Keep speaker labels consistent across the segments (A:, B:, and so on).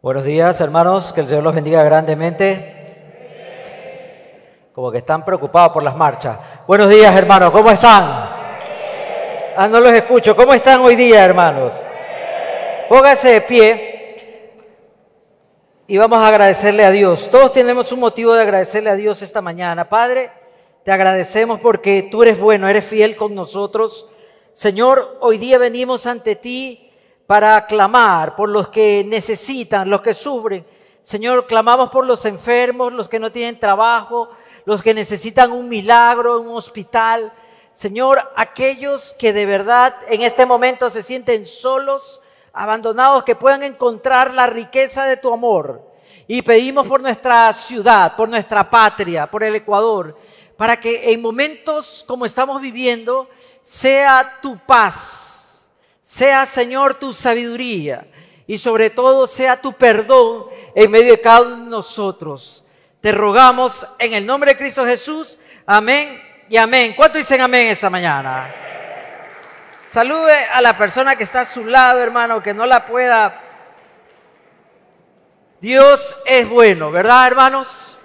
A: Buenos días, hermanos, que el Señor los bendiga grandemente. Como que están preocupados por las marchas. Buenos días, hermanos, ¿cómo están? Ah, no los escucho. ¿Cómo están hoy día, hermanos? Póngase de pie y vamos a agradecerle a Dios. Todos tenemos un motivo de agradecerle a Dios esta mañana. Padre, te agradecemos porque tú eres bueno, eres fiel con nosotros. Señor, hoy día venimos ante ti para clamar por los que necesitan, los que sufren. Señor, clamamos por los enfermos, los que no tienen trabajo, los que necesitan un milagro, un hospital. Señor, aquellos que de verdad en este momento se sienten solos, abandonados, que puedan encontrar la riqueza de tu amor. Y pedimos por nuestra ciudad, por nuestra patria, por el Ecuador, para que en momentos como estamos viviendo sea tu paz, sea, Señor, tu sabiduría y sobre todo sea tu perdón en medio de cada uno de nosotros. Te rogamos en el nombre de Cristo Jesús. Amén y amén. ¿Cuánto dicen amén esta mañana? Salude a la persona que está a su lado, hermano, que no la pueda. Dios es bueno, ¿verdad, hermanos?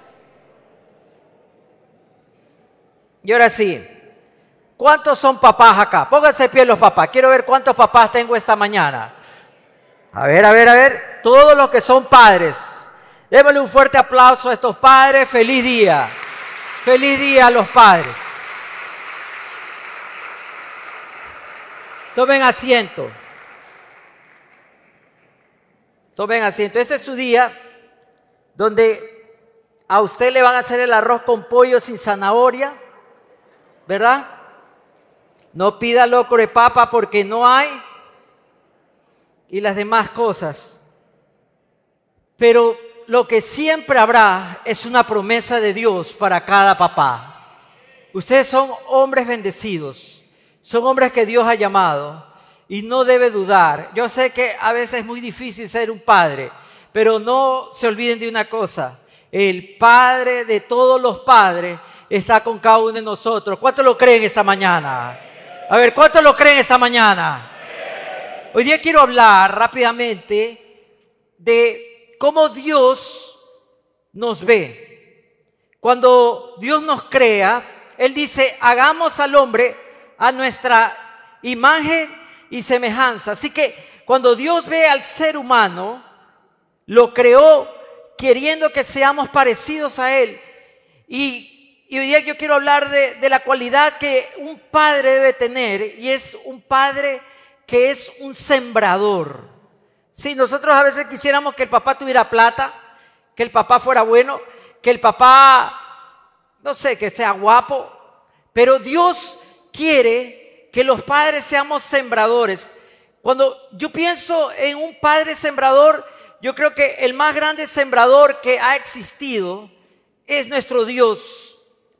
A: Y ahora sí, ¿Cuántos son papás acá? Pónganse pie los papás. Quiero ver cuántos papás tengo esta mañana. A ver, a ver, a ver. Todos los que son padres. Démosle un fuerte aplauso a estos padres. Feliz día. Feliz día a los padres. Tomen asiento. Tomen asiento. Este es su día donde a usted le van a hacer el arroz con pollo sin zanahoria, ¿verdad? No pida locro papa porque no hay. Y las demás cosas. Pero lo que siempre habrá es una promesa de Dios para cada papá. Ustedes son hombres bendecidos. Son hombres que Dios ha llamado. Y no debe dudar. Yo sé que a veces es muy difícil ser un padre. Pero no se olviden de una cosa. El Padre de todos los padres está con cada uno de nosotros. ¿Cuántos lo creen esta mañana? A ver, ¿cuántos lo creen esta mañana? Hoy día quiero hablar rápidamente de cómo Dios nos ve. Cuando Dios nos crea, Él dice, hagamos al hombre a nuestra imagen y semejanza. Así que cuando Dios ve al ser humano, lo creó queriendo que seamos parecidos a Él. Y y hoy día yo quiero hablar de, la cualidad que un padre debe tener y es un padre que es un sembrador. Si nosotros a veces quisiéramos que el papá tuviera plata, que el papá fuera bueno, que el papá, no sé, que sea guapo, pero Dios quiere que los padres seamos sembradores. Cuando yo pienso en un padre sembrador, yo creo que el más grande sembrador que ha existido es nuestro Dios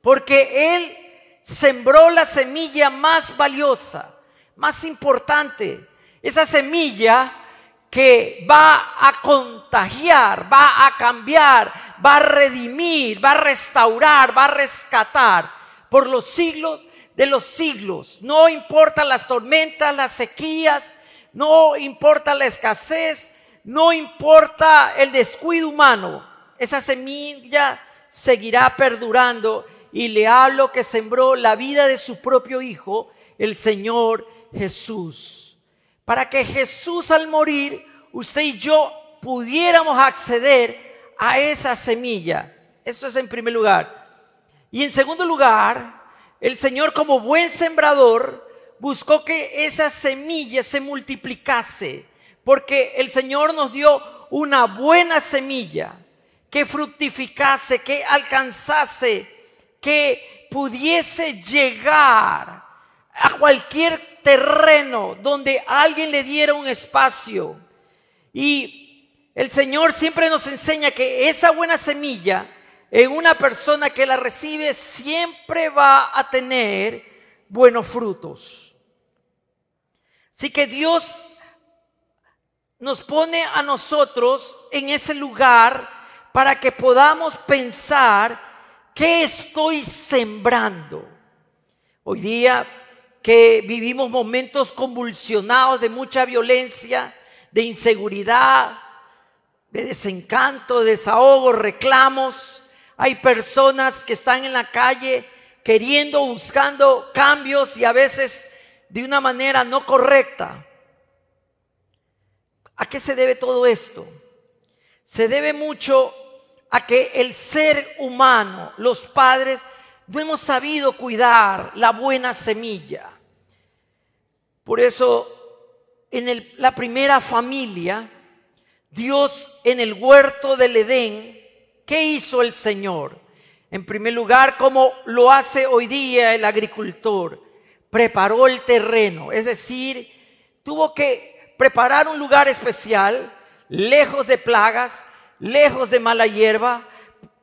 A: porque Él sembró la semilla más valiosa, más importante, esa semilla que va a contagiar, va a cambiar, va a redimir, va a restaurar, va a rescatar por los siglos de los siglos. No importa las tormentas, las sequías, no importa la escasez, no importa el descuido humano, esa semilla seguirá perdurando y le hablo que sembró la vida de su propio Hijo, el Señor Jesús. Para que Jesús al morir, usted y yo pudiéramos acceder a esa semilla. Eso es en primer lugar. Y en segundo lugar, el Señor como buen sembrador buscó que esa semilla se multiplicase, porque el Señor nos dio una buena semilla que fructificase, que alcanzase que pudiese llegar a cualquier terreno donde alguien le diera un espacio. Y el Señor siempre nos enseña que esa buena semilla en una persona que la recibe siempre va a tener buenos frutos. Así que Dios nos pone a nosotros en ese lugar para que podamos pensar ¿Qué estoy sembrando? Hoy día que vivimos momentos convulsionados de mucha violencia, de inseguridad, de desencanto, desahogo, reclamos. Hay personas que están en la calle queriendo, buscando cambios y a veces de una manera no correcta. ¿A qué se debe todo esto? Se debe mucho a que el ser humano, los padres, no hemos sabido cuidar la buena semilla. Por eso, en la primera familia, Dios en el huerto del Edén, ¿qué hizo el Señor? En primer lugar, como lo hace hoy día el agricultor, preparó el terreno, es decir, tuvo que preparar un lugar especial, lejos de plagas, lejos de mala hierba,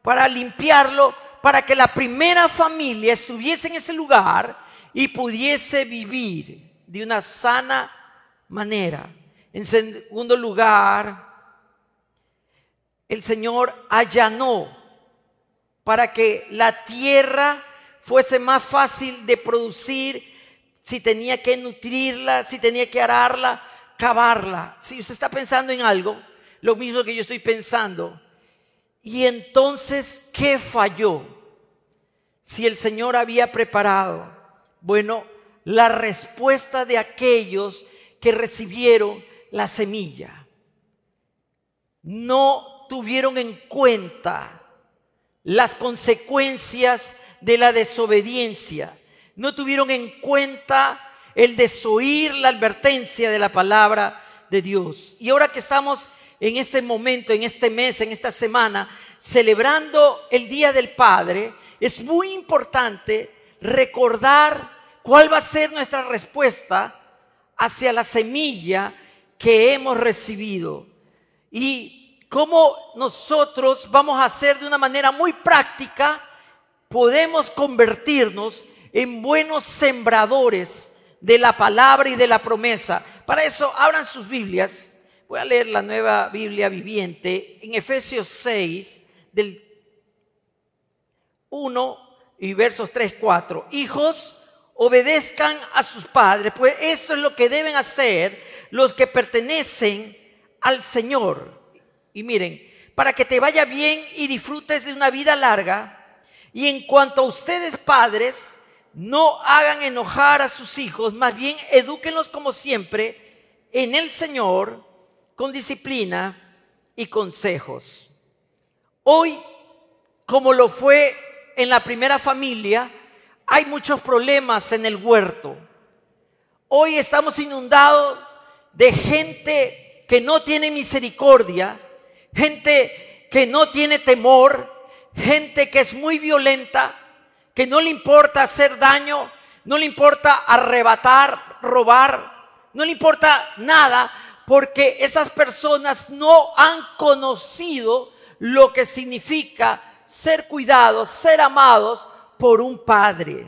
A: para limpiarlo, para que la primera familia estuviese en ese lugar y pudiese vivir de una sana manera. En segundo lugar, el Señor allanó para que la tierra fuese más fácil de producir, si tenía que nutrirla, si tenía que ararla, cavarla. Si usted está pensando en algo, lo mismo que yo estoy pensando. Y entonces, ¿qué falló? Si el Señor había preparado, bueno, la respuesta de aquellos que recibieron la semilla. No tuvieron en cuenta las consecuencias de la desobediencia. No tuvieron en cuenta el desoír la advertencia de la palabra de Dios. Y ahora que estamos en este momento, en este mes, en esta semana, celebrando el Día del Padre, es muy importante recordar cuál va a ser nuestra respuesta hacia la semilla que hemos recibido. Y cómo nosotros vamos a hacer de una manera muy práctica, podemos convertirnos en buenos sembradores de la palabra y de la promesa. Para eso, abran sus Biblias. Voy a leer la nueva Biblia viviente en Efesios 6, del 1 y versos 3, 4. Hijos, obedezcan a sus padres, pues esto es lo que deben hacer los que pertenecen al Señor y miren, para que te vaya bien y disfrutes de una vida larga. Y en cuanto a ustedes padres, no hagan enojar a sus hijos, más bien edúquenlos como siempre en el Señor, con disciplina y consejos. Hoy, como lo fue en la primera familia, hay muchos problemas en el huerto. Hoy estamos inundados de gente que no tiene misericordia, gente que no tiene temor, gente que es muy violenta, que no le importa hacer daño, no le importa arrebatar, robar, no le importa nada, porque esas personas no han conocido lo que significa ser cuidados, ser amados por un padre.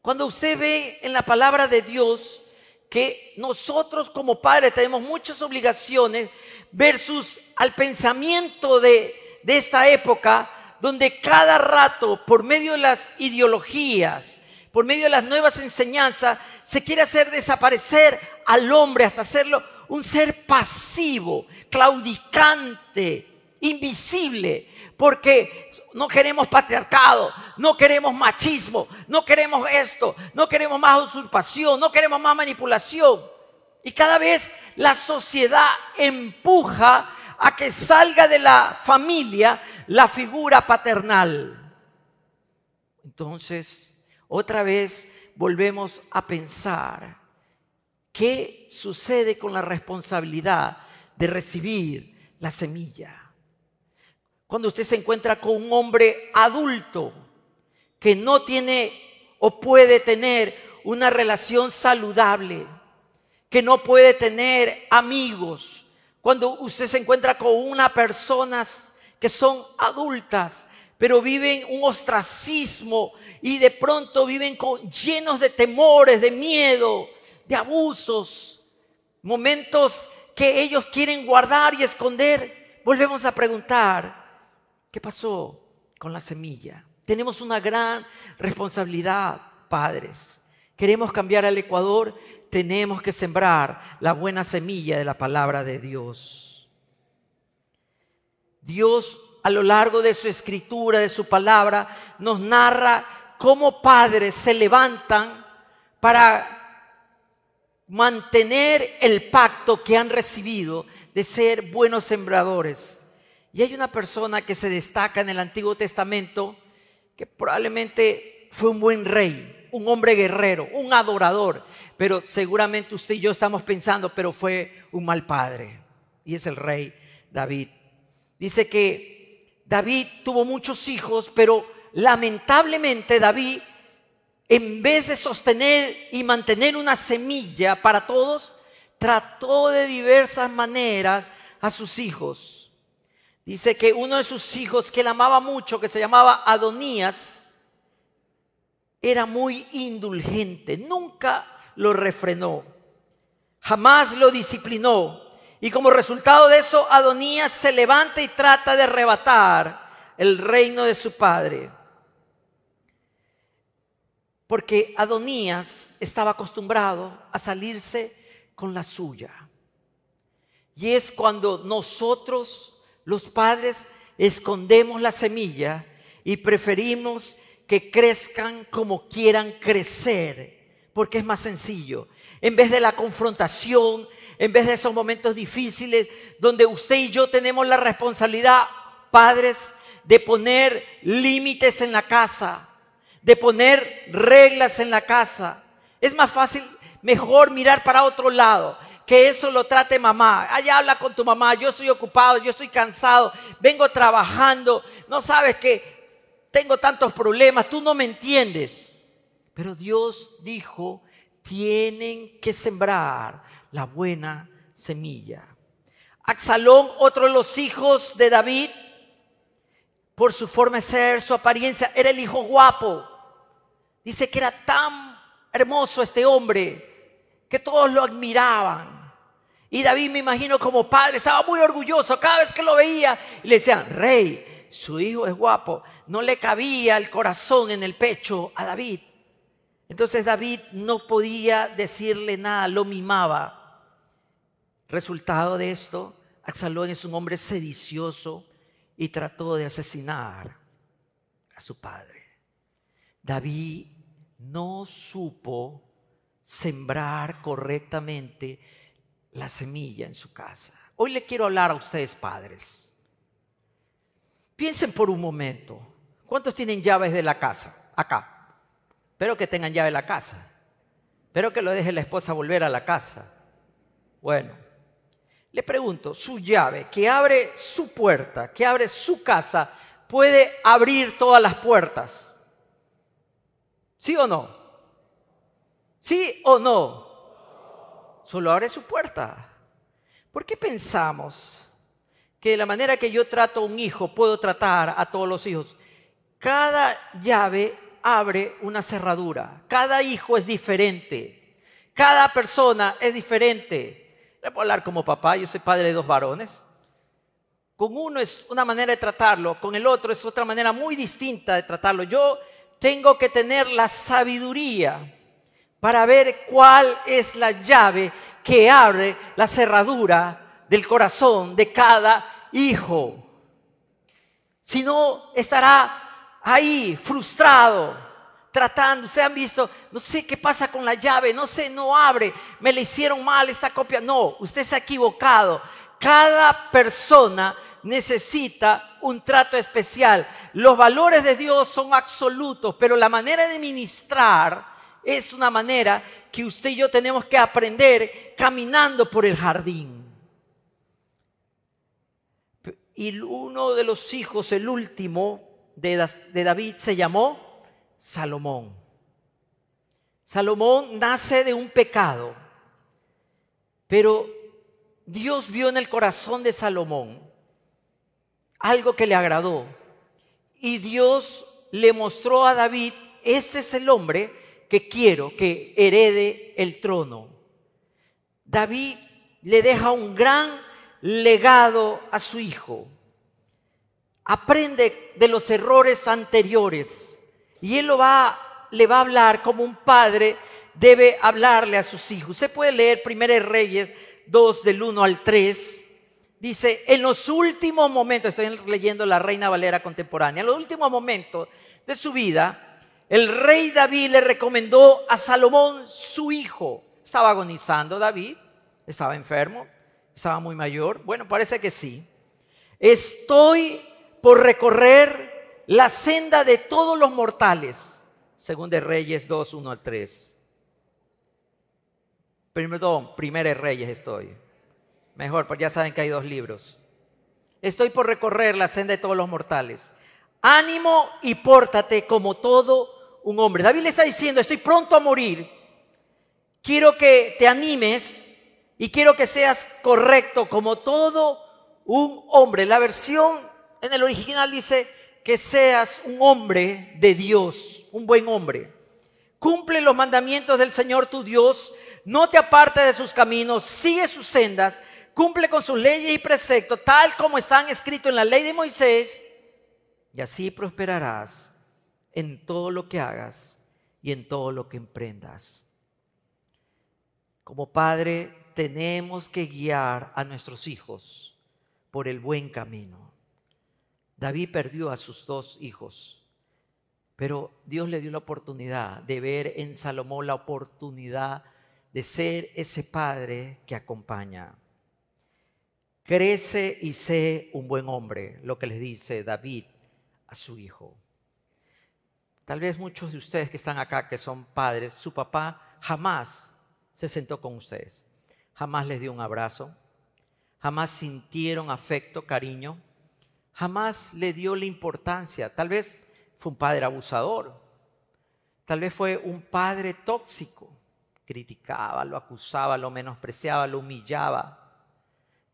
A: Cuando usted ve en la palabra de Dios que nosotros como padres tenemos muchas obligaciones versus al pensamiento de, esta época, donde cada rato, por medio de las ideologías, por medio de las nuevas enseñanzas, se quiere hacer desaparecer al hombre hasta hacerlo un ser pasivo, claudicante, invisible, porque no queremos patriarcado, no queremos machismo, no queremos esto, no queremos más usurpación, no queremos más manipulación. Y cada vez la sociedad empuja a que salga de la familia la figura paternal. Entonces, otra vez volvemos a pensar qué sucede con la responsabilidad de recibir la semilla. Cuando usted se encuentra con un hombre adulto que no tiene o puede tener una relación saludable, que no puede tener amigos, cuando usted se encuentra con unas personas que son adultas, pero viven un ostracismo y de pronto viven con, llenos de temores, de miedo, de abusos, momentos que ellos quieren guardar y esconder, volvemos a preguntar, ¿qué pasó con la semilla? Tenemos una gran responsabilidad, padres. Queremos cambiar al Ecuador, tenemos que sembrar la buena semilla de la palabra de Dios. Dios a lo largo de su escritura, de su palabra, nos narra cómo padres se levantan para mantener el pacto que han recibido de ser buenos sembradores. Y hay una persona que se destaca en el Antiguo Testamento que probablemente fue un buen rey, un hombre guerrero, un adorador, pero seguramente usted y yo estamos pensando, pero fue un mal padre. Y es el rey David. Dice que David tuvo muchos hijos, pero lamentablemente David, en vez de sostener y mantener una semilla para todos, trató de diversas maneras a sus hijos. Dice que uno de sus hijos que él amaba mucho, que se llamaba Adonías, era muy indulgente, nunca lo refrenó, jamás lo disciplinó. Y como resultado de eso, Adonías se levanta y trata de arrebatar el reino de su padre. Porque Adonías estaba acostumbrado a salirse con la suya. Y es cuando nosotros los padres escondemos la semilla y preferimos que crezcan como quieran crecer, porque es más sencillo. En vez de la confrontación, en vez de esos momentos difíciles donde usted y yo tenemos la responsabilidad, padres, de poner límites en la casa, de poner reglas en la casa. Es más fácil, mejor mirar para otro lado que eso lo trate mamá. Allá habla con tu mamá, yo estoy ocupado, yo estoy cansado, vengo trabajando, no sabes que tengo tantos problemas, tú no me entiendes. Pero Dios dijo, tienen que sembrar la buena semilla. Axalón, otro de los hijos de David, por su forma de ser, su apariencia, era el hijo guapo. Dice que era tan hermoso este hombre que todos lo admiraban. Y David, me imagino, como padre, estaba muy orgulloso cada vez que lo veía. Y le decían, rey, su hijo es guapo. No le cabía el corazón en el pecho a David. Entonces David no podía decirle nada, lo mimaba. Resultado de esto, Absalón es un hombre sedicioso y trató de asesinar a su padre. David no supo sembrar correctamente la semilla en su casa. Hoy le quiero hablar a ustedes, padres. Piensen por un momento. ¿Cuántos tienen llaves de la casa? Acá. Espero que tengan llave de la casa. Espero que lo deje la esposa volver a la casa. Bueno, le pregunto, su llave que abre su puerta, que abre su casa, puede abrir todas las puertas. ¿Sí o no? ¿Sí o no? Solo abre su puerta. ¿Por qué pensamos que de la manera que yo trato a un hijo puedo tratar a todos los hijos? Cada llave abre una cerradura. Cada hijo es diferente. Cada persona es diferente. Le puedo hablar como papá, yo soy padre de dos varones. Con uno es una manera de tratarlo, con el otro es otra manera muy distinta de tratarlo. Yo tengo que tener la sabiduría para ver cuál es la llave que abre la cerradura del corazón de cada hijo. Si no, estará ahí frustrado, tratando. Se han visto, no sé qué pasa con la llave, no sé, no abre, me le hicieron mal esta copia. No, usted se ha equivocado. Cada persona necesita un trato especial. Los valores de Dios son absolutos, pero la manera de ministrar es una manera que usted y yo tenemos que aprender caminando por el jardín. Y uno de los hijos, el último de, David, se llamó Salomón. Salomón nace de un pecado, pero Dios vio en el corazón de Salomón algo que le agradó. Y Dios le mostró a David, este es el hombre que quiero que herede el trono. David le deja un gran legado a su hijo. Aprende de los errores anteriores y él lo va, le va a hablar como un padre debe hablarle a sus hijos. Se puede leer 1 Reyes 2 del 1 al 3. dice, en los últimos momentos, estoy leyendo la Reina Valera contemporánea, en los últimos momentos de su vida, el rey David le recomendó a Salomón su hijo. Estaba agonizando David, estaba enfermo, estaba muy mayor. Bueno, parece que sí. Estoy por recorrer la senda de todos los mortales, según de Reyes 2, 1 al 3. Perdón, Primera de Reyes estoy. Mejor, porque ya saben que hay dos libros. Estoy por recorrer la senda de todos los mortales. Ánimo y pórtate como todo un hombre. David le está diciendo, estoy pronto a morir. Quiero que te animes y quiero que seas correcto como todo un hombre. La versión en el original dice que seas un hombre de Dios, un buen hombre. Cumple los mandamientos del Señor tu Dios, no te apartes de sus caminos, sigue sus sendas cumple con sus leyes y preceptos, tal como están escritos en la ley de Moisés, y así prosperarás en todo lo que hagas y en todo lo que emprendas. Como padre tenemos que guiar a nuestros hijos por el buen camino. David perdió a sus dos hijos, pero Dios le dio la oportunidad de ver en Salomón la oportunidad de ser ese padre que acompaña. Crece y sé un buen hombre, lo que les dice David a su hijo. Tal vez muchos de ustedes que están acá, que son padres, su papá jamás se sentó con ustedes, jamás les dio un abrazo, jamás sintieron afecto, cariño, jamás le dio la importancia. Tal vez fue un padre abusador, tal vez fue un padre tóxico, criticaba, lo acusaba, lo menospreciaba, lo humillaba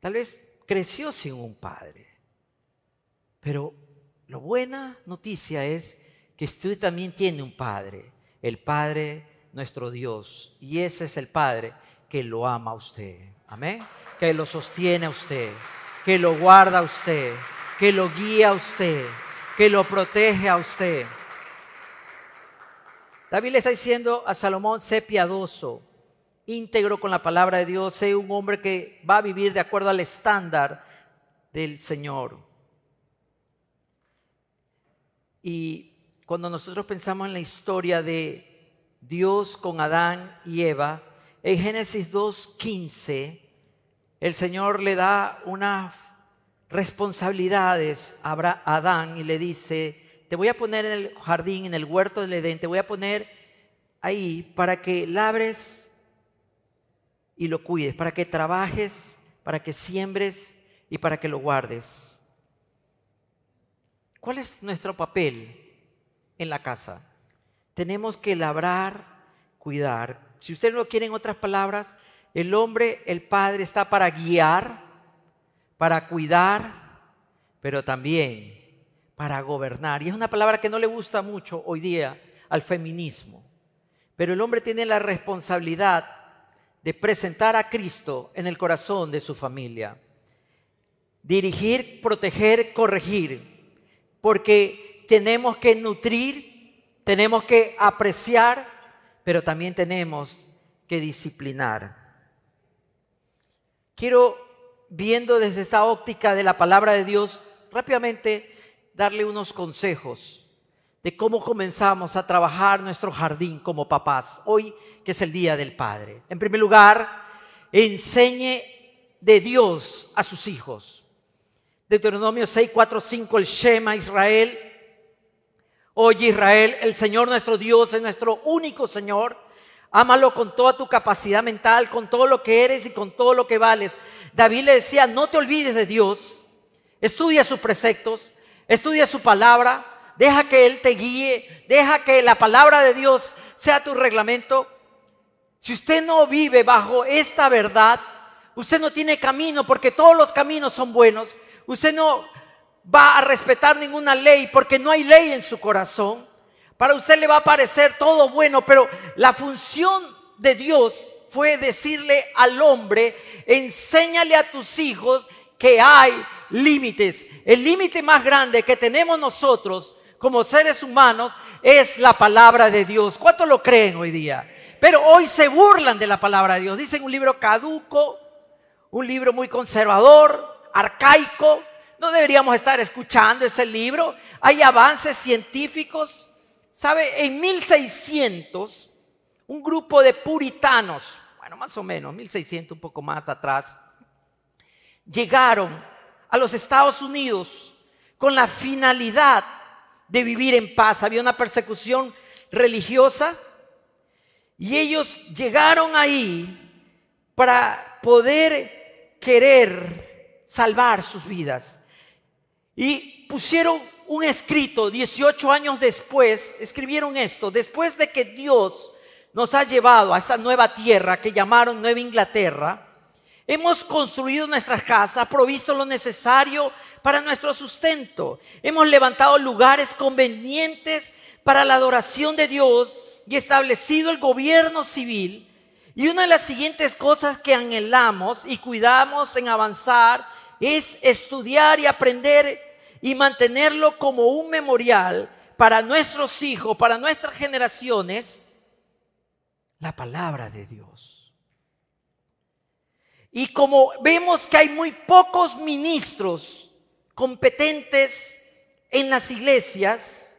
A: Tal vez creció sin un padre. Pero la buena noticia es que usted también tiene un padre, el Padre nuestro Dios. Y ese es el Padre que lo ama a usted. Amén. Que lo sostiene a usted, que lo guarda a usted, que lo guía a usted, que lo protege a usted. David le está diciendo a Salomón, sé piadoso, íntegro con la palabra de Dios, sé un hombre que va a vivir de acuerdo al estándar del Señor. Y cuando nosotros pensamos en la historia de Dios con Adán y Eva, en Génesis 2.15, el Señor le da unas responsabilidades a Adán y le dice, te voy a poner en el jardín, en el huerto del Edén, te voy a poner ahí para que labres y lo cuides, para que trabajes, para que siembres y para que lo guardes. ¿Cuál es nuestro papel en la casa? Tenemos que labrar, cuidar. Si usted no quiere en otras palabras, el hombre, el padre está para guiar, para cuidar, pero también para gobernar. Y es una palabra que no le gusta mucho hoy día al feminismo. Pero el hombre tiene la responsabilidad de presentar a Cristo en el corazón de su familia. Dirigir, proteger, corregir, porque tenemos que nutrir, tenemos que apreciar, pero también tenemos que disciplinar. Quiero, viendo desde esta óptica de la palabra de Dios, rápidamente darle unos consejos de cómo comenzamos a trabajar nuestro jardín como papás, hoy que es el Día del Padre. En primer lugar, enseñe de Dios a sus hijos. Deuteronomio 6, 4, 5, el Shema Israel. Oye Israel, el Señor nuestro Dios es nuestro único Señor. Ámalo con toda tu capacidad mental, con todo lo que eres y con todo lo que vales. David le decía, no te olvides de Dios. Estudia sus preceptos, estudia su palabra, deja que Él te guíe, deja que la palabra de Dios sea tu reglamento. Si usted no vive bajo esta verdad, usted no tiene camino porque todos los caminos son buenos. Usted no va a respetar ninguna ley porque no hay ley en su corazón. Para usted le va a parecer todo bueno, pero la función de Dios fue decirle al hombre, enséñale a tus hijos que hay límites. El límite más grande que tenemos nosotros como seres humanos es la palabra de Dios. ¿Cuántos lo creen hoy día? Pero hoy se burlan de la palabra de Dios. Dicen un libro caduco, un libro muy conservador, arcaico. No deberíamos estar escuchando ese libro. Hay avances científicos. ¿Sabe? En 1600, un grupo de puritanos, bueno, más o menos, 1600, un poco más atrás, llegaron a los Estados Unidos con la finalidad de vivir en paz. Había una persecución religiosa y ellos llegaron ahí para poder querer salvar sus vidas. Y pusieron un escrito 18 años después, escribieron esto, después de que Dios nos ha llevado a esta nueva tierra que llamaron Nueva Inglaterra, Hemos construido nuestras casas, provisto lo necesario para nuestro sustento. Hemos levantado lugares convenientes para la adoración de Dios y establecido el gobierno civil. Y una de las siguientes cosas que anhelamos y cuidamos en avanzar es estudiar y aprender y mantenerlo como un memorial para nuestros hijos, para nuestras generaciones, la palabra de Dios. Y como vemos que hay muy pocos ministros competentes en las iglesias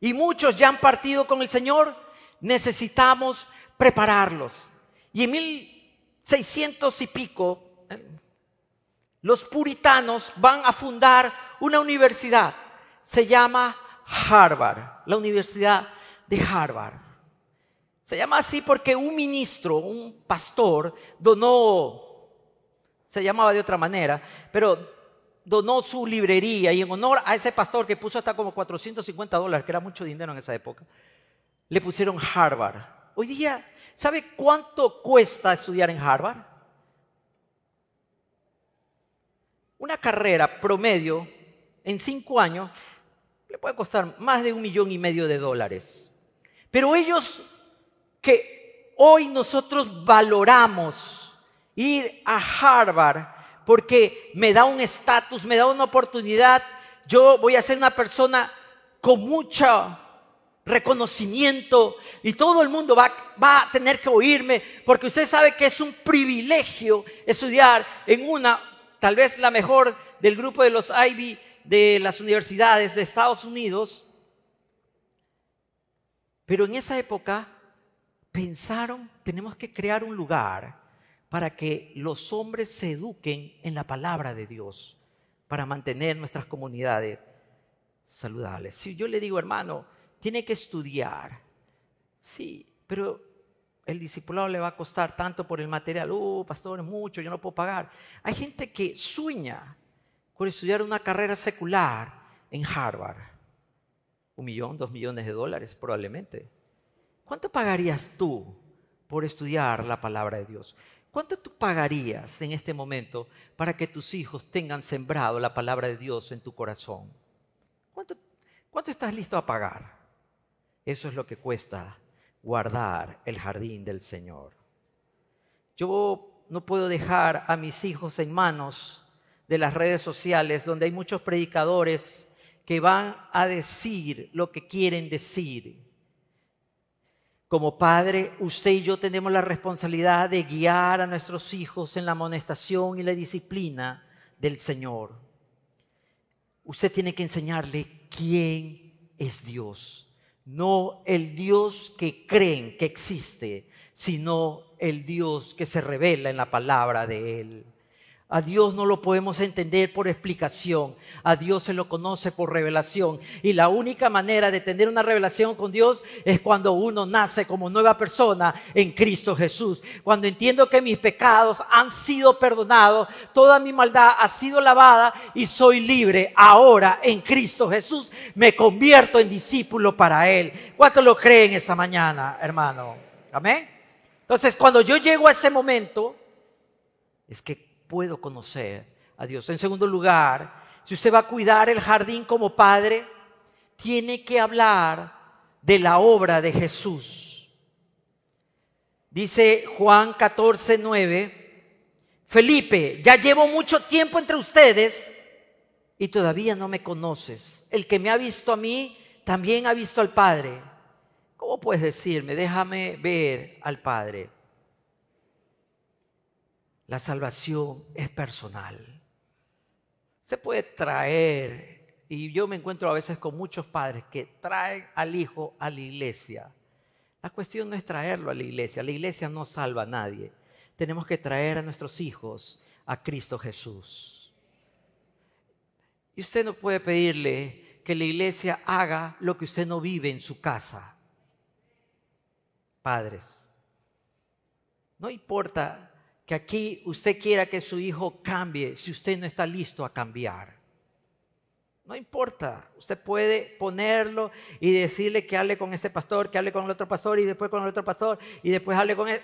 A: y muchos ya han partido con el Señor, necesitamos prepararlos. Y en 1600 y pico, los puritanos van a fundar una universidad. Se llama Harvard, la Universidad de Harvard. Se llama así porque un ministro, un pastor, donó, se llamaba de otra manera, pero donó su librería y en honor a ese pastor que puso hasta como 450 dólares, que era mucho dinero en esa época, le pusieron Harvard. Hoy día, ¿sabe cuánto cuesta estudiar en Harvard? Una carrera promedio en cinco años le puede costar más de un millón y medio de dólares. Pero ellos que hoy nosotros valoramos ir a Harvard porque me da un estatus, me da una oportunidad. Yo voy a ser una persona con mucho reconocimiento y todo el mundo va, va, a tener que oírme porque usted sabe que es un privilegio estudiar en una, tal vez la mejor del grupo de los Ivy de las universidades de Estados Unidos. Pero en esa época pensaron, tenemos que crear un lugar para que los hombres se eduquen en la palabra de Dios, para mantener nuestras comunidades saludables. Si yo le digo, hermano, tiene que estudiar, sí, pero el discipulado le va a costar tanto por el material, uh, pastor, mucho, yo no puedo pagar. Hay gente que sueña con estudiar una carrera secular en Harvard. Un millón, dos millones de dólares probablemente. ¿Cuánto pagarías tú por estudiar la palabra de Dios? ¿Cuánto tú pagarías en este momento para que tus hijos tengan sembrado la palabra de Dios en tu corazón? ¿Cuánto, cuánto estás listo a pagar? Eso es lo que cuesta guardar el jardín del Señor. Yo no puedo dejar a mis hijos en manos de las redes sociales donde hay muchos predicadores que van a decir lo que quieren decir como padre, usted y yo tenemos la responsabilidad de guiar a nuestros hijos en la amonestación y la disciplina del Señor. Usted tiene que enseñarle quién es Dios. No el Dios que creen que existe, sino el Dios que se revela en la palabra de Él. A Dios no lo podemos entender por explicación. A Dios se lo conoce por revelación. Y la única manera de tener una revelación con Dios es cuando uno nace como nueva persona en Cristo Jesús. Cuando entiendo que mis pecados han sido perdonados, toda mi maldad ha sido lavada y soy libre. Ahora en Cristo Jesús me convierto en discípulo para Él. ¿Cuántos lo creen esta mañana, hermano? Amén. Entonces, cuando yo llego a ese momento, es que puedo conocer a Dios. En segundo lugar, si usted va a cuidar el jardín como padre, tiene que hablar de la obra de Jesús. Dice Juan 14, 9, Felipe, ya llevo mucho tiempo entre ustedes y todavía no me conoces. El que me ha visto a mí, también ha visto al Padre. ¿Cómo puedes decirme, déjame ver al Padre? La salvación es personal. Usted puede traer, y yo me encuentro a veces con muchos padres que traen al hijo a la iglesia. La cuestión no es traerlo a la iglesia, la iglesia no salva a nadie. Tenemos que traer a nuestros hijos a Cristo Jesús. Y usted no puede pedirle que la iglesia haga lo que usted no vive en su casa. Padres, no importa que aquí usted quiera que su hijo cambie si usted no está listo a cambiar. No importa, usted puede ponerlo y decirle que hable con este pastor, que hable con el otro pastor y después con el otro pastor y después hable con él.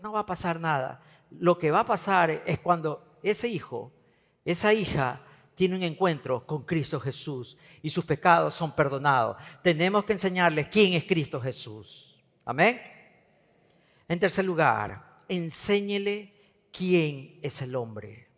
A: No va a pasar nada. Lo que va a pasar es cuando ese hijo, esa hija tiene un encuentro con Cristo Jesús y sus pecados son perdonados. Tenemos que enseñarles quién es Cristo Jesús. Amén. En tercer lugar, enséñele quién es el hombre.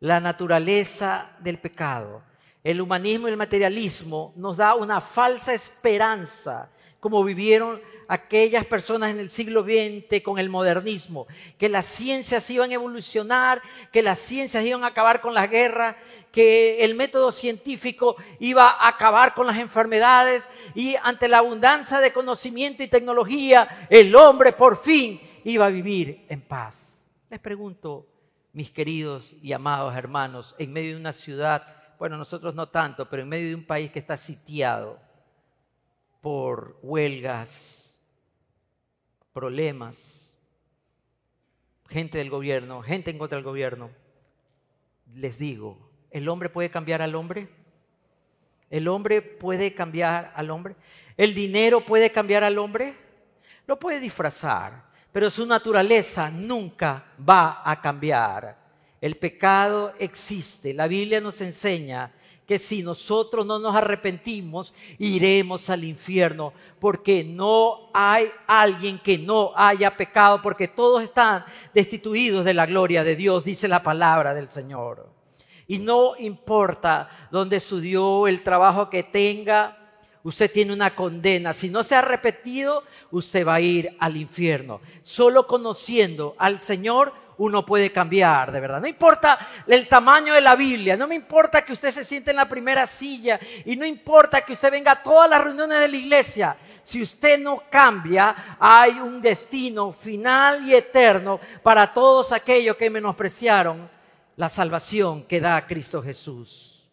A: La naturaleza del pecado. El humanismo y el materialismo nos da una falsa esperanza, como vivieron aquellas personas en el siglo XX con el modernismo, que las ciencias iban a evolucionar, que las ciencias iban a acabar con las guerras, que el método científico iba a acabar con las enfermedades y ante la abundancia de conocimiento y tecnología, el hombre por fin iba a vivir en paz. Les pregunto, mis queridos y amados hermanos, en medio de una ciudad, bueno, nosotros no tanto, pero en medio de un país que está sitiado por huelgas, problemas, gente del gobierno, gente en contra del gobierno, les digo, ¿el hombre puede cambiar al hombre? ¿El hombre puede cambiar al hombre? ¿El dinero puede cambiar al hombre? Lo puede disfrazar, pero su naturaleza nunca va a cambiar. El pecado existe. La Biblia nos enseña que si nosotros no nos arrepentimos, iremos al infierno, porque no hay alguien que no haya pecado, porque todos están destituidos de la gloria de Dios, dice la palabra del Señor. Y no importa dónde estudió, el trabajo que tenga, usted tiene una condena. Si no se ha arrepentido, usted va a ir al infierno. Solo conociendo al Señor, uno puede cambiar, de verdad. No importa el tamaño de la Biblia, no me importa que usted se siente en la primera silla y no importa que usted venga a todas las reuniones de la iglesia. Si usted no cambia, hay un destino final y eterno para todos aquellos que menospreciaron la salvación que da Cristo Jesús.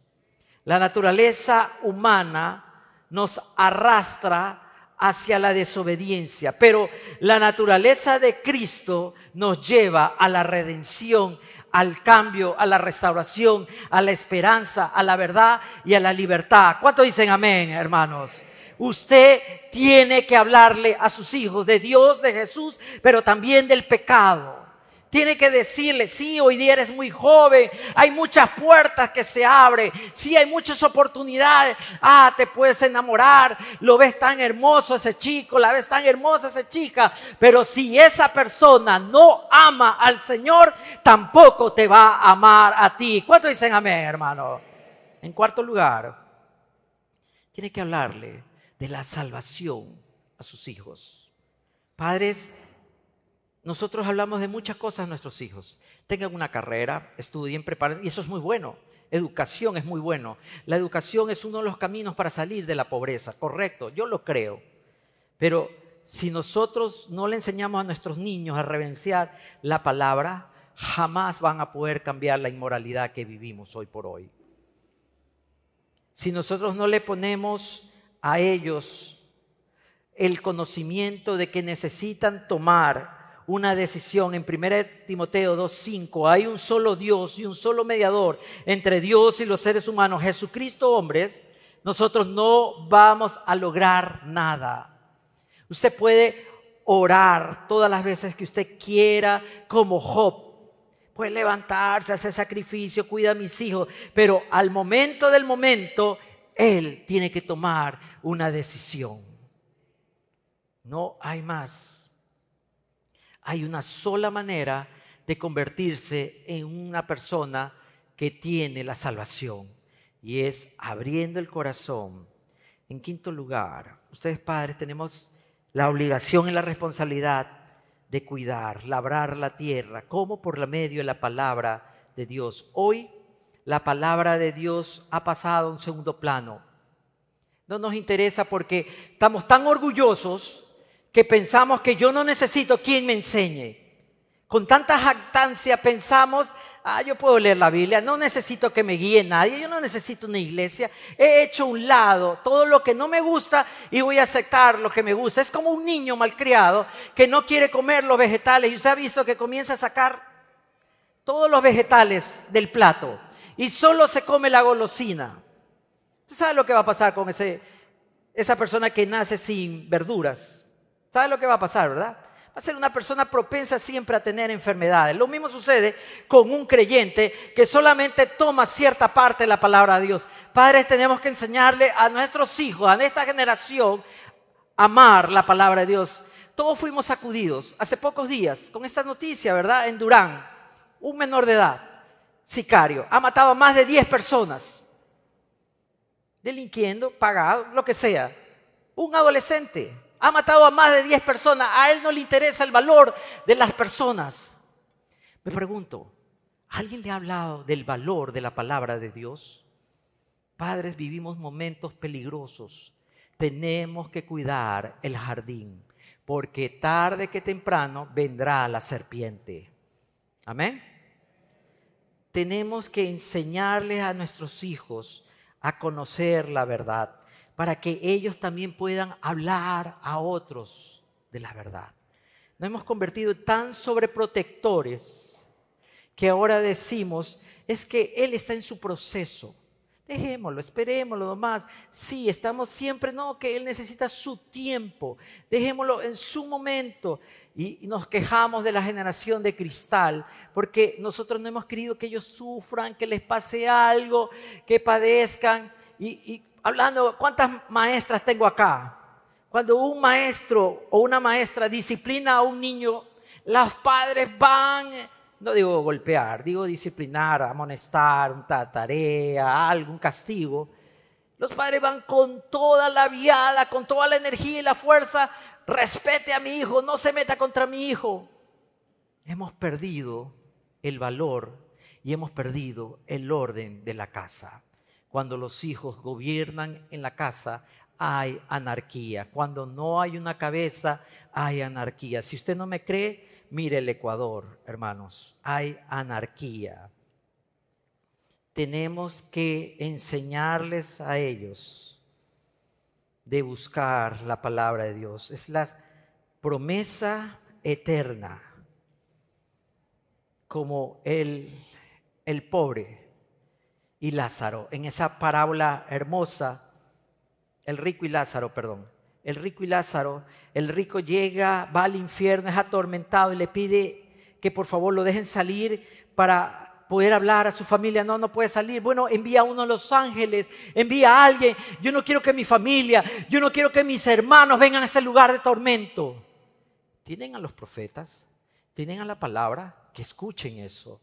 A: La naturaleza humana nos arrastra hacia la desobediencia, pero la naturaleza de Cristo nos lleva a la redención, al cambio, a la restauración, a la esperanza, a la verdad y a la libertad. ¿Cuánto dicen amén, hermanos? Usted tiene que hablarle a sus hijos de Dios, de Jesús, pero también del pecado. Tiene que decirle, sí, hoy día eres muy joven, hay muchas puertas que se abren, sí, hay muchas oportunidades. Ah, te puedes enamorar, lo ves tan hermoso ese chico, la ves tan hermosa esa chica, pero si esa persona no ama al Señor, tampoco te va a amar a ti. ¿Cuántos dicen amén, hermano? En cuarto lugar, tiene que hablarle de la salvación a sus hijos. Padres, nosotros hablamos de muchas cosas a nuestros hijos. Tengan una carrera, estudien, preparen, y eso es muy bueno. Educación es muy bueno. La educación es uno de los caminos para salir de la pobreza, correcto, yo lo creo. Pero si nosotros no le enseñamos a nuestros niños a reverenciar la palabra, jamás van a poder cambiar la inmoralidad que vivimos hoy por hoy. Si nosotros no le ponemos a ellos el conocimiento de que necesitan tomar una decisión. En 1 Timoteo 2.5 hay un solo Dios y un solo mediador entre Dios y los seres humanos, Jesucristo hombres, nosotros no vamos a lograr nada. Usted puede orar todas las veces que usted quiera como Job. Puede levantarse, hacer sacrificio, cuida a mis hijos, pero al momento del momento, Él tiene que tomar una decisión. No hay más hay una sola manera de convertirse en una persona que tiene la salvación y es abriendo el corazón. En quinto lugar, ustedes padres tenemos la obligación y la responsabilidad de cuidar, labrar la tierra, como por medio de la palabra de Dios. Hoy la palabra de Dios ha pasado a un segundo plano. No nos interesa porque estamos tan orgullosos que pensamos que yo no necesito quien me enseñe. Con tanta jactancia pensamos, ah, yo puedo leer la Biblia, no necesito que me guíe nadie, yo no necesito una iglesia. He hecho un lado todo lo que no me gusta y voy a aceptar lo que me gusta. Es como un niño malcriado que no quiere comer los vegetales y usted ha visto que comienza a sacar todos los vegetales del plato y solo se come la golosina. ¿Usted sabe lo que va a pasar con ese, esa persona que nace sin verduras? ¿Sabe lo que va a pasar, verdad? Va a ser una persona propensa siempre a tener enfermedades. Lo mismo sucede con un creyente que solamente toma cierta parte de la palabra de Dios. Padres, tenemos que enseñarle a nuestros hijos, a esta generación, amar la palabra de Dios. Todos fuimos sacudidos hace pocos días con esta noticia, ¿verdad? En Durán, un menor de edad, sicario, ha matado a más de 10 personas, delinquiendo, pagado, lo que sea. Un adolescente ha matado a más de 10 personas. A él no le interesa el valor de las personas. Me pregunto, ¿alguien le ha hablado del valor de la palabra de Dios? Padres, vivimos momentos peligrosos. Tenemos que cuidar el jardín, porque tarde que temprano vendrá la serpiente. Amén. Tenemos que enseñarles a nuestros hijos a conocer la verdad para que ellos también puedan hablar a otros de la verdad. Nos hemos convertido tan sobreprotectores que ahora decimos, es que Él está en su proceso. Dejémoslo, esperémoslo nomás. Sí, estamos siempre, no, que Él necesita su tiempo. Dejémoslo en su momento. Y, nos quejamos de la generación de cristal, porque nosotros no hemos querido que ellos sufran, que les pase algo, que padezcan. y hablando, ¿cuántas maestras tengo acá? Cuando un maestro o una maestra disciplina a un niño, los padres van, no digo golpear, digo disciplinar, amonestar, una tarea, algún castigo. Los padres van con toda la viada, con toda la energía y la fuerza. Respete a mi hijo, no se meta contra mi hijo. Hemos perdido el valor y hemos perdido el orden de la casa. Cuando los hijos gobiernan en la casa, hay anarquía. Cuando no hay una cabeza, hay anarquía. Si usted no me cree, mire el Ecuador, hermanos. Hay anarquía. Tenemos que enseñarles a ellos de buscar la palabra de Dios. Es la promesa eterna. Como el, el pobre y Lázaro, en esa parábola hermosa, el rico y Lázaro, perdón. El rico y Lázaro, el rico llega, va al infierno, es atormentado y le pide que por favor lo dejen salir para poder hablar a su familia. No, no puede salir. Bueno, envía a uno a los ángeles, envía a alguien. Yo no quiero que mi familia, yo no quiero que mis hermanos vengan a este lugar de tormento. Tienen a los profetas, tienen a la palabra, que escuchen eso.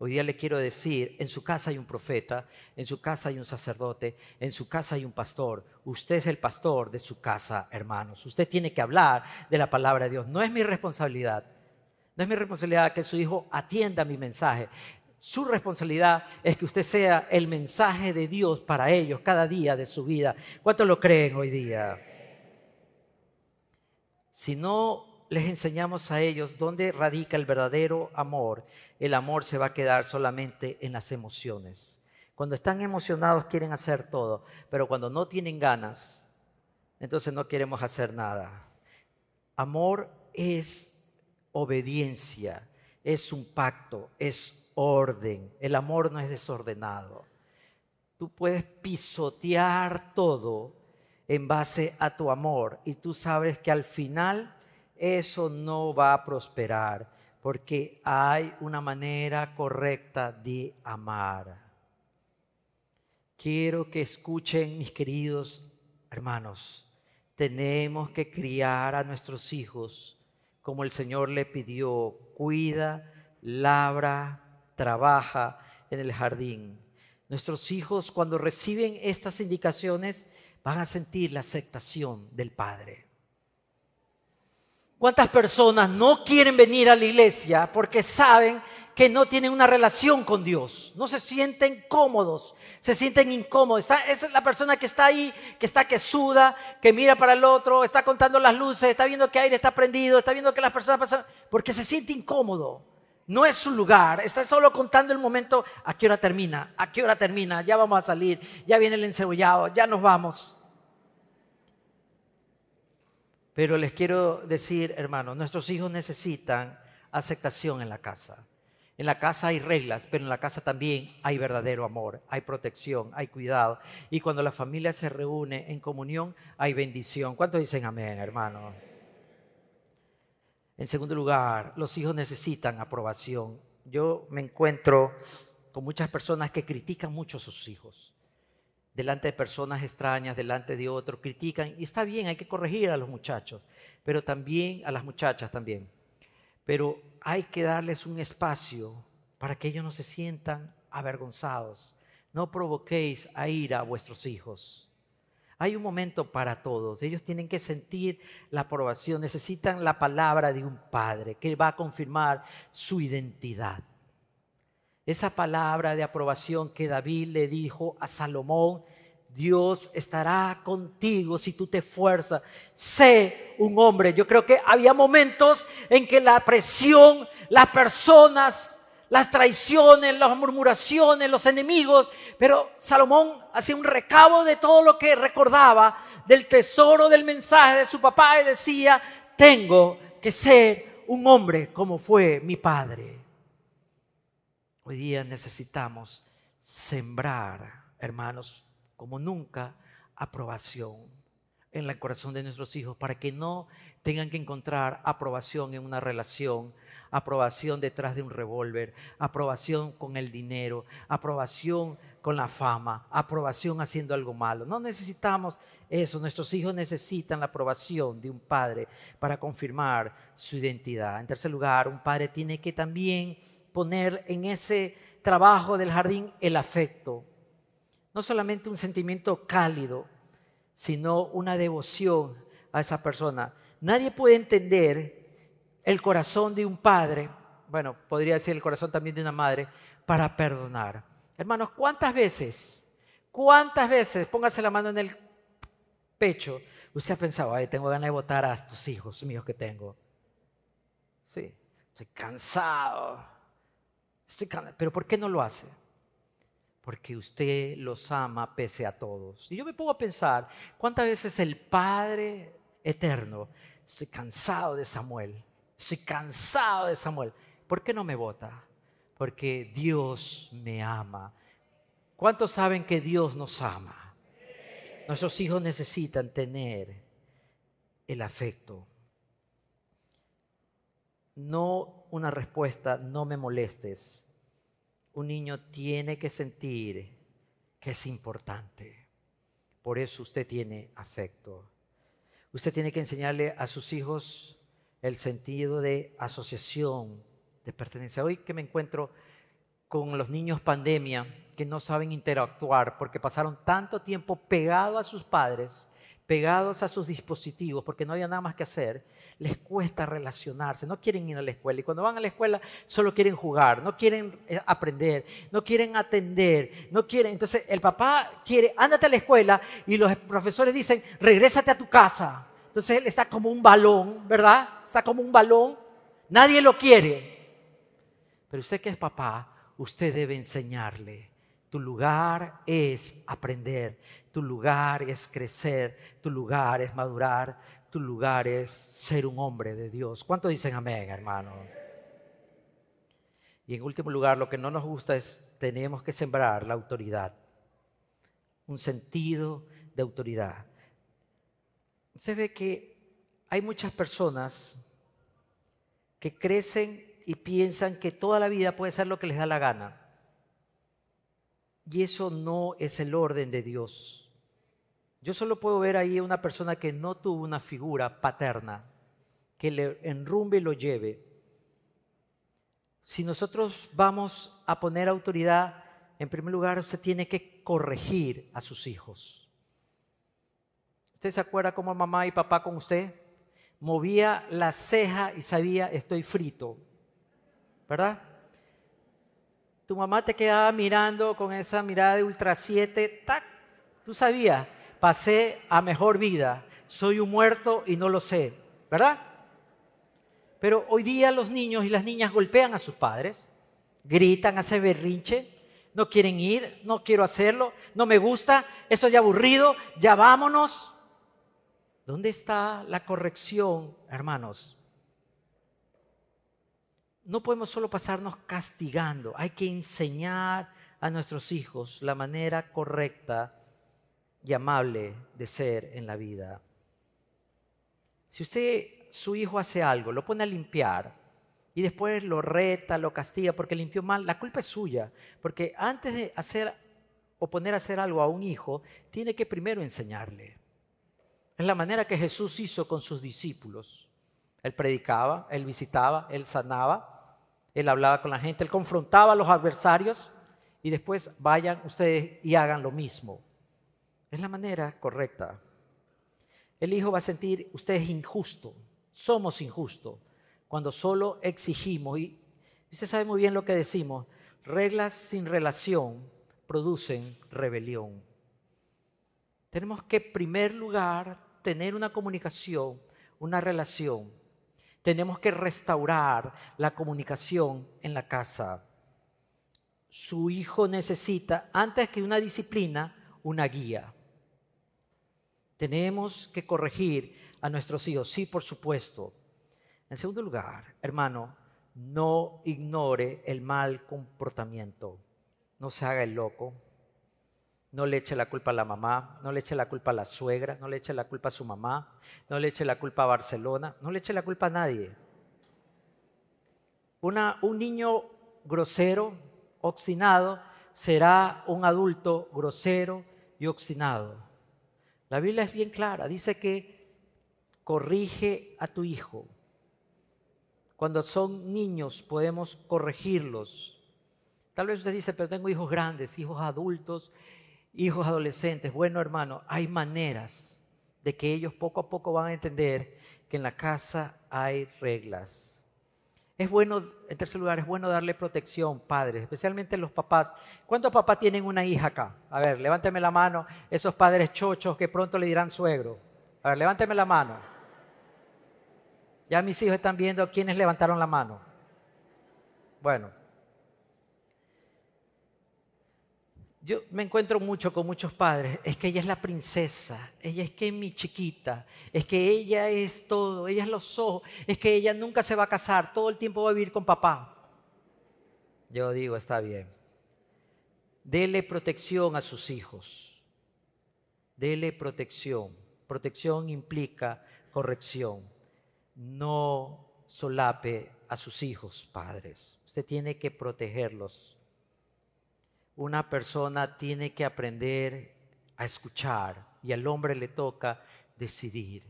A: Hoy día le quiero decir, en su casa hay un profeta, en su casa hay un sacerdote, en su casa hay un pastor. Usted es el pastor de su casa, hermanos. Usted tiene que hablar de la palabra de Dios. No es mi responsabilidad. No es mi responsabilidad que su hijo atienda mi mensaje. Su responsabilidad es que usted sea el mensaje de Dios para ellos cada día de su vida. ¿Cuántos lo creen hoy día? Si no les enseñamos a ellos dónde radica el verdadero amor, el amor se va a quedar solamente en las emociones. Cuando están emocionados quieren hacer todo, pero cuando no tienen ganas, entonces no queremos hacer nada. Amor es obediencia, es un pacto, es orden. El amor no es desordenado. Tú puedes pisotear todo en base a tu amor y tú sabes que al final eso no va a prosperar porque hay una manera correcta de amar. Quiero que escuchen, mis queridos hermanos, tenemos que criar a nuestros hijos como el Señor le pidió, cuida, labra, trabaja en el jardín. Nuestros hijos cuando reciben estas indicaciones van a sentir la aceptación del Padre ¿Cuántas personas no quieren venir a la iglesia porque saben que no tienen una relación con Dios? No se sienten cómodos, se sienten incómodos. Está, es la persona que está ahí, que está que suda, que mira para el otro, está contando las luces, está viendo que aire está prendido, está viendo que las personas pasan, porque se siente incómodo. No es su lugar, está solo contando el momento, a qué hora termina, a qué hora termina, ya vamos a salir, ya viene el encebollado, ya nos vamos. Pero les quiero decir, hermanos, nuestros hijos necesitan aceptación en la casa. En la casa hay reglas, pero en la casa también hay verdadero amor, hay protección, hay cuidado. Y cuando la familia se reúne en comunión, hay bendición. ¿Cuántos dicen amén, hermanos? En segundo lugar, los hijos necesitan aprobación. Yo me encuentro con muchas personas que critican mucho a sus hijos delante de personas extrañas, delante de otros, critican. Y está bien, hay que corregir a los muchachos, pero también a las muchachas también. Pero hay que darles un espacio para que ellos no se sientan avergonzados. No provoquéis a ira a vuestros hijos. Hay un momento para todos. Ellos tienen que sentir la aprobación. Necesitan la palabra de un padre que va a confirmar su identidad. Esa palabra de aprobación que David le dijo a Salomón, Dios estará contigo si tú te esfuerzas. Sé un hombre. Yo creo que había momentos en que la presión, las personas, las traiciones, las murmuraciones, los enemigos, pero Salomón hacía un recabo de todo lo que recordaba del tesoro del mensaje de su papá y decía, tengo que ser un hombre como fue mi padre. Hoy día necesitamos sembrar, hermanos, como nunca, aprobación en el corazón de nuestros hijos para que no tengan que encontrar aprobación en una relación, aprobación detrás de un revólver, aprobación con el dinero, aprobación con la fama, aprobación haciendo algo malo. No necesitamos eso, nuestros hijos necesitan la aprobación de un padre para confirmar su identidad. En tercer lugar, un padre tiene que también poner en ese trabajo del jardín el afecto. No solamente un sentimiento cálido, sino una devoción a esa persona. Nadie puede entender el corazón de un padre, bueno, podría decir el corazón también de una madre, para perdonar. Hermanos, ¿cuántas veces, cuántas veces, póngase la mano en el pecho, usted ha pensado, ay, tengo ganas de votar a estos hijos míos que tengo? Sí, estoy cansado pero ¿por qué no lo hace? Porque usted los ama pese a todos. Y yo me pongo a pensar, ¿cuántas veces el Padre eterno, estoy cansado de Samuel, estoy cansado de Samuel, ¿por qué no me vota? Porque Dios me ama. ¿Cuántos saben que Dios nos ama? Nuestros hijos necesitan tener el afecto. No una respuesta, no me molestes. Un niño tiene que sentir que es importante. Por eso usted tiene afecto. Usted tiene que enseñarle a sus hijos el sentido de asociación, de pertenencia. Hoy que me encuentro con los niños pandemia que no saben interactuar porque pasaron tanto tiempo pegados a sus padres pegados a sus dispositivos porque no había nada más que hacer, les cuesta relacionarse, no quieren ir a la escuela y cuando van a la escuela solo quieren jugar, no quieren eh, aprender, no quieren atender, no quieren, entonces el papá quiere, ándate a la escuela y los profesores dicen, regrésate a tu casa. Entonces él está como un balón, ¿verdad? Está como un balón, nadie lo quiere. Pero usted que es papá, usted debe enseñarle tu lugar es aprender, tu lugar es crecer, tu lugar es madurar, tu lugar es ser un hombre de Dios. ¿Cuánto dicen amén, hermano? Y en último lugar, lo que no nos gusta es tenemos que sembrar la autoridad, un sentido de autoridad. Se ve que hay muchas personas que crecen y piensan que toda la vida puede ser lo que les da la gana. Y eso no es el orden de Dios. Yo solo puedo ver ahí una persona que no tuvo una figura paterna que le enrumbe y lo lleve. Si nosotros vamos a poner autoridad, en primer lugar usted tiene que corregir a sus hijos. ¿Usted se acuerda cómo mamá y papá con usted? movía la ceja y sabía, estoy frito. ¿Verdad? Tu mamá te quedaba mirando con esa mirada de ultra 7, tac, tú sabías, pasé a mejor vida, soy un muerto y no lo sé, ¿verdad? Pero hoy día los niños y las niñas golpean a sus padres, gritan, hacen berrinche, no quieren ir, no quiero hacerlo, no me gusta, eso es ya aburrido, ya vámonos. ¿Dónde está la corrección, hermanos? No podemos solo pasarnos castigando, hay que enseñar a nuestros hijos la manera correcta y amable de ser en la vida. Si usted su hijo hace algo, lo pone a limpiar y después lo reta, lo castiga porque limpió mal, la culpa es suya. Porque antes de hacer o poner a hacer algo a un hijo, tiene que primero enseñarle. Es la manera que Jesús hizo con sus discípulos. Él predicaba, él visitaba, él sanaba, él hablaba con la gente, él confrontaba a los adversarios y después vayan ustedes y hagan lo mismo. Es la manera correcta. El hijo va a sentir, usted es injusto, somos injustos cuando solo exigimos, y usted sabe muy bien lo que decimos, reglas sin relación producen rebelión. Tenemos que, en primer lugar, tener una comunicación, una relación. Tenemos que restaurar la comunicación en la casa. Su hijo necesita, antes que una disciplina, una guía. Tenemos que corregir a nuestros hijos. Sí, por supuesto. En segundo lugar, hermano, no ignore el mal comportamiento. No se haga el loco. No le eche la culpa a la mamá, no le eche la culpa a la suegra, no le eche la culpa a su mamá, no le eche la culpa a Barcelona, no le eche la culpa a nadie. Un niño grosero, obstinado, será un adulto grosero y obstinado. La Biblia es bien clara, dice que corrige a tu hijo. Cuando son niños podemos corregirlos. Tal vez usted dice, pero tengo hijos grandes, hijos adultos, hijos adolescentes. Bueno, hermano, hay maneras de que ellos poco a poco van a entender que en la casa hay reglas. Es bueno, en tercer lugar, es bueno darle protección, padres, especialmente los papás. ¿Cuántos papás tienen una hija acá? A ver, levánteme la mano, esos padres chochos que pronto le dirán suegro. A ver, levánteme la mano. Ya mis hijos están viendo quiénes levantaron la mano. Bueno, yo me encuentro mucho con muchos padres. Es que ella es la princesa, ella es que es mi chiquita, es que ella es todo, ella es los ojos, es que ella nunca se va a casar, todo el tiempo va a vivir con papá. Yo digo, está bien. Dele protección a sus hijos. Dele protección. Protección implica corrección no solape a sus hijos, padres. Usted tiene que protegerlos. Una persona tiene que aprender a escuchar y al hombre le toca decidir.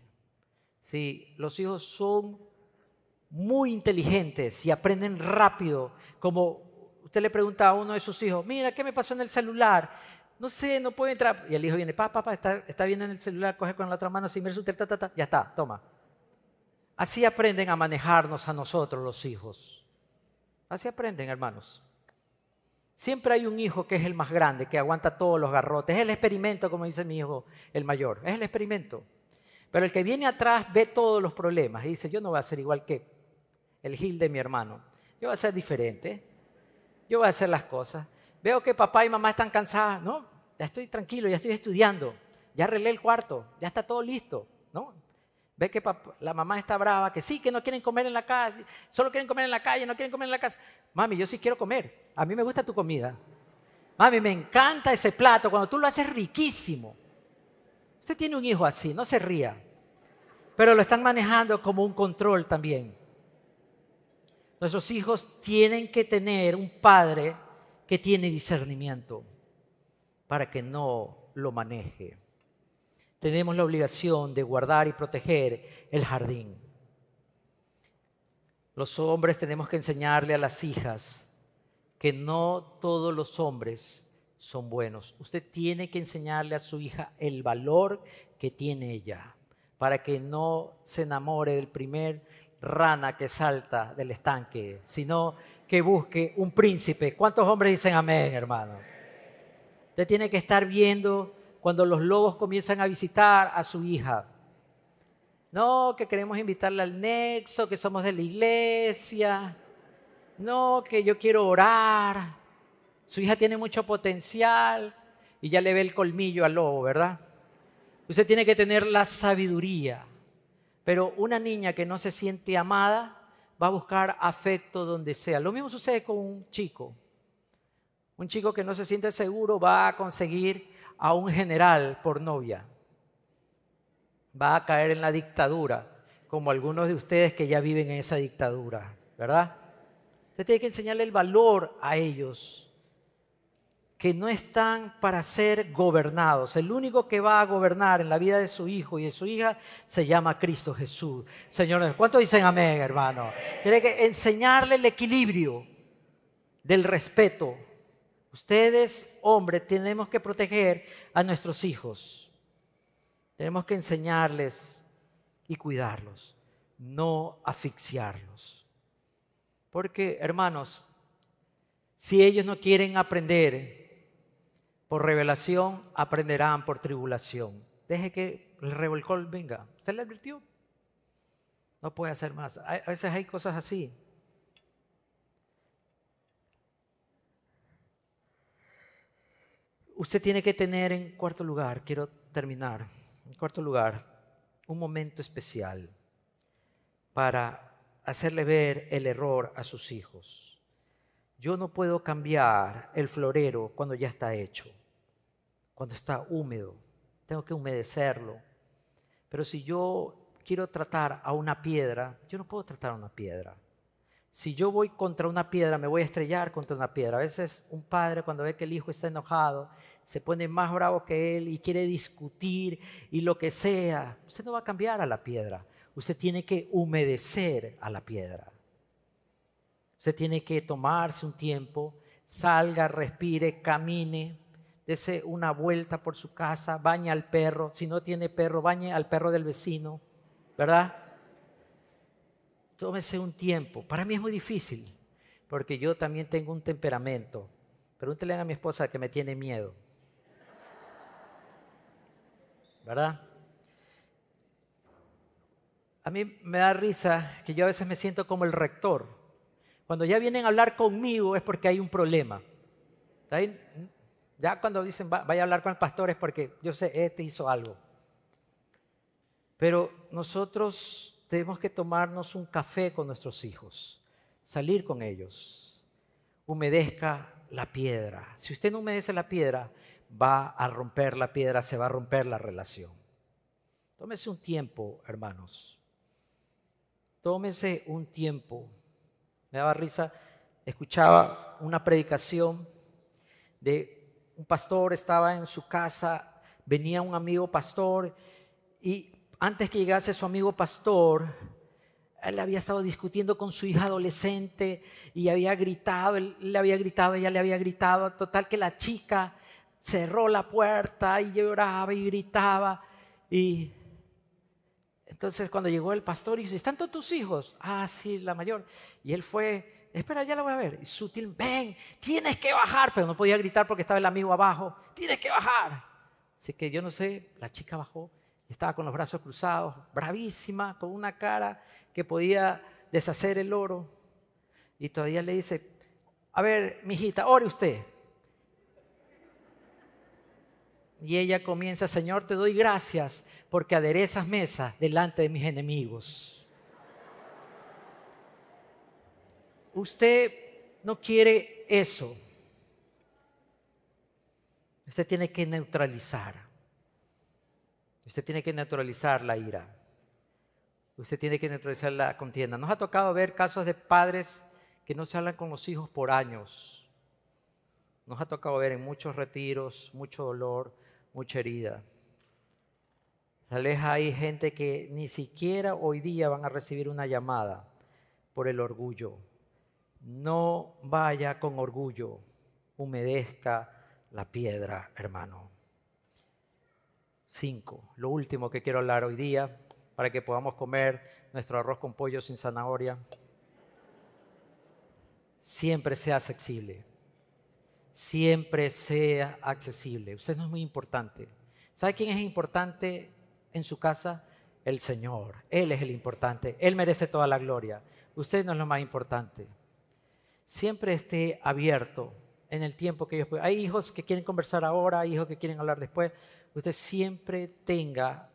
A: Sí, los hijos son muy inteligentes y aprenden rápido, como usted le pregunta a uno de sus hijos, mira, ¿qué me pasó en el celular? No sé, no puedo entrar. Y el hijo viene, papá, papá, está, está bien en el celular, coge con la otra mano, sin ver su ta, ta, ta, ya está, toma. Así aprenden a manejarnos a nosotros los hijos. Así aprenden, hermanos. Siempre hay un hijo que es el más grande, que aguanta todos los garrotes. Es el experimento, como dice mi hijo, el mayor. Es el experimento. Pero el que viene atrás ve todos los problemas y dice, yo no voy a ser igual que el Gil de mi hermano. Yo voy a ser diferente. Yo voy a hacer las cosas. Veo que papá y mamá están cansados. No, ya estoy tranquilo, ya estoy estudiando. Ya arreglé el cuarto, ya está todo listo. ¿no? Ve que la mamá está brava, que sí, que no quieren comer en la calle, solo quieren comer en la calle, no quieren comer en la casa. Mami, yo sí quiero comer. A mí me gusta tu comida. Mami, me encanta ese plato cuando tú lo haces riquísimo. Usted tiene un hijo así, no se ría. Pero lo están manejando como un control también. Nuestros hijos tienen que tener un padre que tiene discernimiento para que no lo maneje tenemos la obligación de guardar y proteger el jardín. Los hombres tenemos que enseñarle a las hijas que no todos los hombres son buenos. Usted tiene que enseñarle a su hija el valor que tiene ella. para que no se enamore del primer rana que salta del estanque, sino que busque un príncipe. ¿Cuántos hombres dicen amén, hermano? Usted tiene que estar viendo cuando los lobos comienzan a visitar a su hija. No, que queremos invitarla al nexo, que somos de la iglesia. No, que yo quiero orar. Su hija tiene mucho potencial y ya le ve el colmillo al lobo, ¿verdad? Usted tiene que tener la sabiduría. Pero una niña que no se siente amada va a buscar afecto donde sea. Lo mismo sucede con un chico. Un chico que no se siente seguro va a conseguir a un general por novia. Va a caer en la dictadura, como algunos de ustedes que ya viven en esa dictadura, ¿verdad? Usted tiene que enseñarle el valor a ellos que no están para ser gobernados. El único que va a gobernar en la vida de su hijo y de su hija se llama Cristo Jesús. Señores, ¿cuántos dicen amén, hermano? Tiene que enseñarle el equilibrio del respeto. Ustedes, hombres, tenemos que proteger a nuestros hijos. Tenemos que enseñarles y cuidarlos, no asfixiarlos. Porque, hermanos, si ellos no quieren aprender, por revelación aprenderán por tribulación. Deje que el revolcol venga. ¿Usted le advirtió? No puede hacer más. A veces hay cosas así. Usted tiene que tener en cuarto lugar, quiero terminar, en cuarto lugar, un momento especial para hacerle ver el error a sus hijos. Yo no puedo cambiar el florero cuando ya está hecho cuando está húmedo. Tengo que humedecerlo. Pero si yo quiero tratar a una piedra, yo no puedo tratar a una piedra. Si yo voy contra una piedra, me voy a estrellar contra una piedra. A veces un padre cuando ve que el hijo está enojado, se pone más bravo que él y quiere discutir y lo que sea. Usted no va a cambiar a la piedra. Usted tiene que humedecer a la piedra. Usted tiene que tomarse un tiempo, salga, respire, camine, dese una vuelta por su casa, baña al perro, si no tiene perro, bañe al perro del vecino, ¿verdad? Tómese un tiempo. Para mí es muy difícil, porque yo también tengo un temperamento. Pregúntele a mi esposa que me tiene miedo. ¿Verdad? A mí me da risa que yo a veces me siento como el rector. Cuando ya vienen a hablar conmigo es porque hay un problema. Ya cuando dicen vaya a hablar con el pastor es porque yo sé, este hizo algo. Pero nosotros tenemos que tomarnos un café con nuestros hijos, salir con ellos. Humedezca la piedra. Si usted no humedece la piedra, va a romper la piedra, se va a romper la relación. Tómese un tiempo, hermanos. Tómese un tiempo. Me daba risa, escuchaba una predicación de un pastor estaba en su casa, venía un amigo pastor y antes que llegase su amigo pastor, él había estado discutiendo con su hija adolescente y había gritado, él le había gritado, ella le había gritado, total que la chica cerró la puerta y lloraba y gritaba y entonces cuando llegó el pastor y dice, ¿están todos tus hijos? Ah, sí, la mayor. Y él fue espera, ya la voy a ver. Y sutil, ven, tienes que bajar. Pero no podía gritar porque estaba el amigo abajo. Tienes que bajar. Así que yo no sé, la chica bajó estaba con los brazos cruzados, bravísima, con una cara que podía deshacer el oro. Y todavía le dice, a ver, mijita, ore usted. Y ella comienza, Señor, te doy gracias porque aderezas mesas delante de mis enemigos. usted no quiere eso. Usted tiene que neutralizar. Usted tiene que neutralizar la ira. Usted tiene que neutralizar la contienda. Nos ha tocado ver casos de padres que no se hablan con los hijos por años. Nos ha tocado ver en muchos retiros, mucho dolor, mucha herida. Vez hay gente que ni siquiera hoy día van a recibir una llamada por el orgullo no vaya con orgullo, humedezca la piedra, hermano. Cinco, lo último que quiero hablar hoy día para que podamos comer nuestro arroz con pollo sin zanahoria. Siempre sea accesible. Siempre sea accesible. Usted no es muy importante. ¿Sabe quién es importante en su casa? El Señor. Él es el importante. Él merece toda la gloria. Usted no es lo más importante. Siempre esté abierto en el tiempo que ellos pueden. Hay hijos que quieren conversar ahora, hay hijos que quieren hablar después. Usted siempre tenga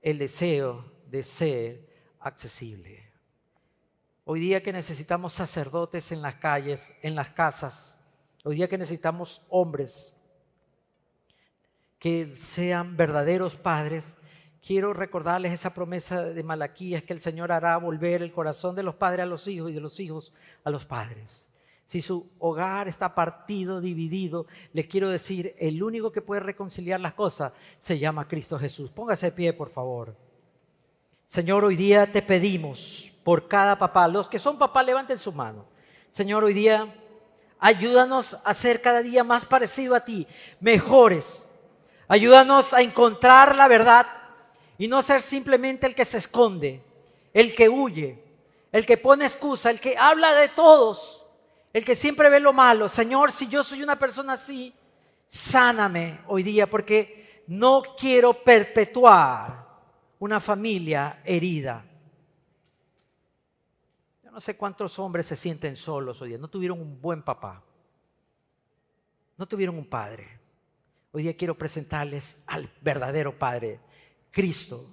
A: el deseo de ser accesible. Hoy día que necesitamos sacerdotes en las calles, en las casas, hoy día que necesitamos hombres que sean verdaderos padres, quiero recordarles esa promesa de Malaquías que el Señor hará volver el corazón de los padres a los hijos y de los hijos a los padres. Si su hogar está partido, dividido, les quiero decir, el único que puede reconciliar las cosas se llama Cristo Jesús. Póngase de pie, por favor. Señor, hoy día te pedimos por cada papá, los que son papás, levanten su mano. Señor, hoy día ayúdanos a ser cada día más parecido a ti, mejores. Ayúdanos a encontrar la verdad y no ser simplemente el que se esconde, el que huye, el que pone excusa, el que habla de todos el que siempre ve lo malo. Señor, si yo soy una persona así, sáname hoy día porque no quiero perpetuar una familia herida. Yo no sé cuántos hombres se sienten solos hoy día. No tuvieron un buen papá. No tuvieron un padre. Hoy día quiero presentarles al verdadero Padre, Cristo.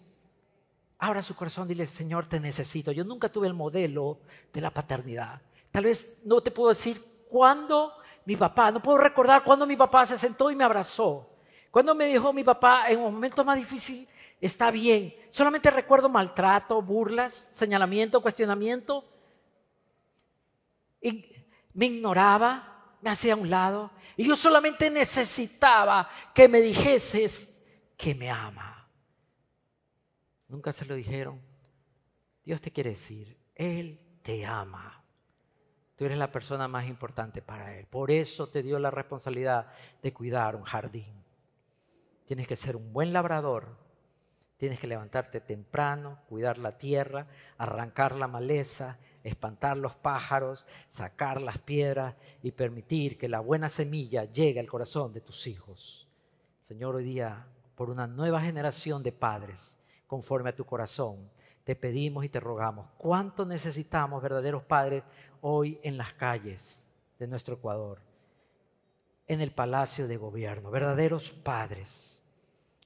A: Abra su corazón, dile, Señor, te necesito. Yo nunca tuve el modelo de la paternidad. Tal vez no te puedo decir cuándo mi papá, no puedo recordar cuándo mi papá se sentó y me abrazó. Cuando me dijo mi papá en un momento más difícil, está bien. Solamente recuerdo maltrato, burlas, señalamiento, cuestionamiento. Y me ignoraba, me hacía a un lado. Y yo solamente necesitaba que me dijeses que me ama. Nunca se lo dijeron. Dios te quiere decir, Él te ama. Tú eres la persona más importante para Él. Por eso te dio la responsabilidad de cuidar un jardín. Tienes que ser un buen labrador. Tienes que levantarte temprano, cuidar la tierra, arrancar la maleza, espantar los pájaros, sacar las piedras y permitir que la buena semilla llegue al corazón de tus hijos. Señor, hoy día, por una nueva generación de padres, conforme a tu corazón, te pedimos y te rogamos. ¿Cuánto necesitamos verdaderos padres hoy en las calles de nuestro Ecuador, en el palacio de gobierno, verdaderos padres.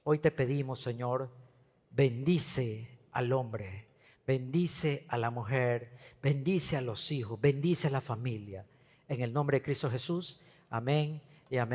A: Hoy te pedimos, Señor, bendice al hombre, bendice a la mujer, bendice a los hijos, bendice a la familia. En el nombre de Cristo Jesús, amén y amén.